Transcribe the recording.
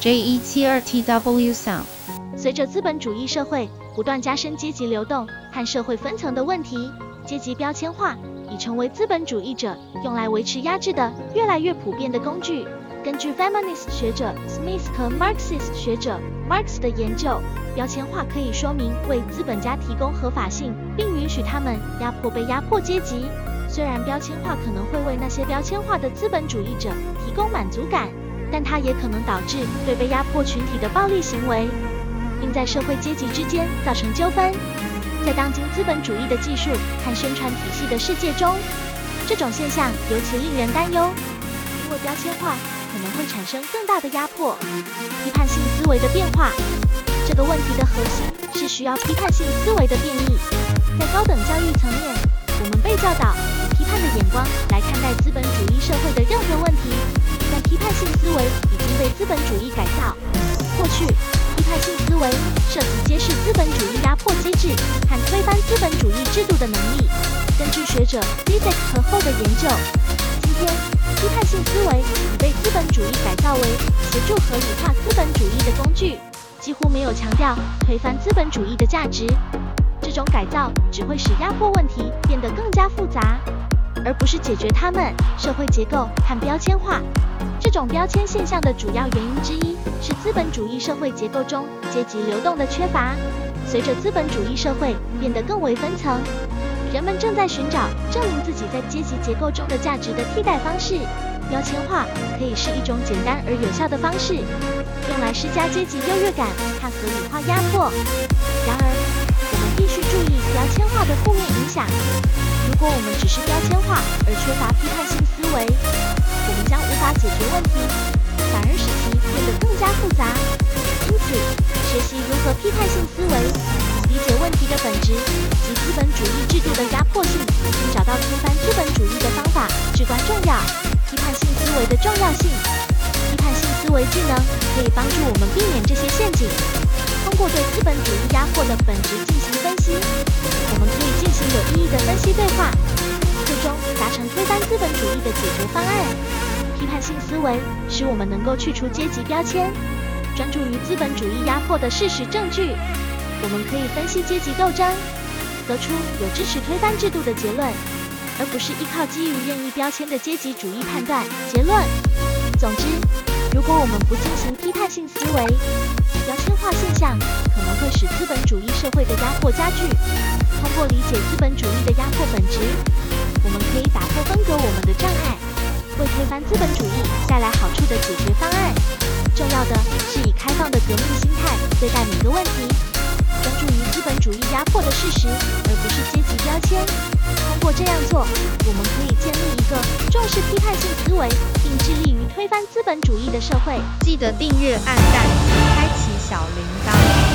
J E 七二 T W Sound。随着资本主义社会不断加深阶级流动和社会分层的问题，阶级标签化已成为资本主义者用来维持压制的越来越普遍的工具。根据 feminist 学者 Smith 和 Marxist 学者 Marx 的研究，标签化可以说明为资本家提供合法性，并允许他们压迫被压迫阶级。虽然标签化可能会为那些标签化的资本主义者提供满足感，但它也可能导致对被压迫群体的暴力行为，并在社会阶级之间造成纠纷。在当今资本主义的技术和宣传体系的世界中，这种现象尤其令人担忧，因为标签化可能会产生更大的压迫。批判性思维的变化，这个问题的核心是需要批判性思维的变异。在高等教育层面，我们被教导以批判。的眼光来看待资本主义社会的任何问题，批判性思维已经被资本主义改造。过去，批判性思维涉及揭示资本主义压迫机制和推翻资本主义制度的能力。根据学者 d i z e k 和后的研究，今天批判性思维已被资本主义改造为协助合理化资本主义的工具，几乎没有强调推翻资本主义的价值。这种改造只会使压迫问题变得更加复杂。而不是解决他们社会结构和标签化这种标签现象的主要原因之一是资本主义社会结构中阶级流动的缺乏。随着资本主义社会变得更为分层，人们正在寻找证明自己在阶级结构中的价值的替代方式。标签化可以是一种简单而有效的方式，用来施加阶级优越感和合理化压迫。然而，我们必须注意标签化的负面影响。如果我们只是标签化而缺乏批判性思维，我们将无法解决问题，反而使其变得更加复杂。因此，学习如何批判性思维，理解问题的本质及资本主义制度的压迫性，并找到推翻资本主义的方法至关重要。批判性思维的重要性，批判性思维技能可以帮助我们避免这些陷阱。通过对资本主义压迫的本质进行分析，的分析对话，最终达成推翻资本主义的解决方案。批判性思维使我们能够去除阶级标签，专注于资本主义压迫的事实证据。我们可以分析阶级斗争，得出有支持推翻制度的结论，而不是依靠基于任意标签的阶级主义判断结论。总之，如果我们不进行批判性思维，标签化现象可能会使资本主义社会的压迫加剧。通过理解资本主义的压迫本质，我们可以打破分隔我们的障碍，为推翻资本主义带来好处的解决方案。重要的是以开放的革命心态对待每个问题，专注于资本主义压迫的事实，而不是阶级标签。通过这样做，我们可以建立一个重视批判性思维，并致力于推翻资本主义的社会。记得订阅、按赞开启小铃铛。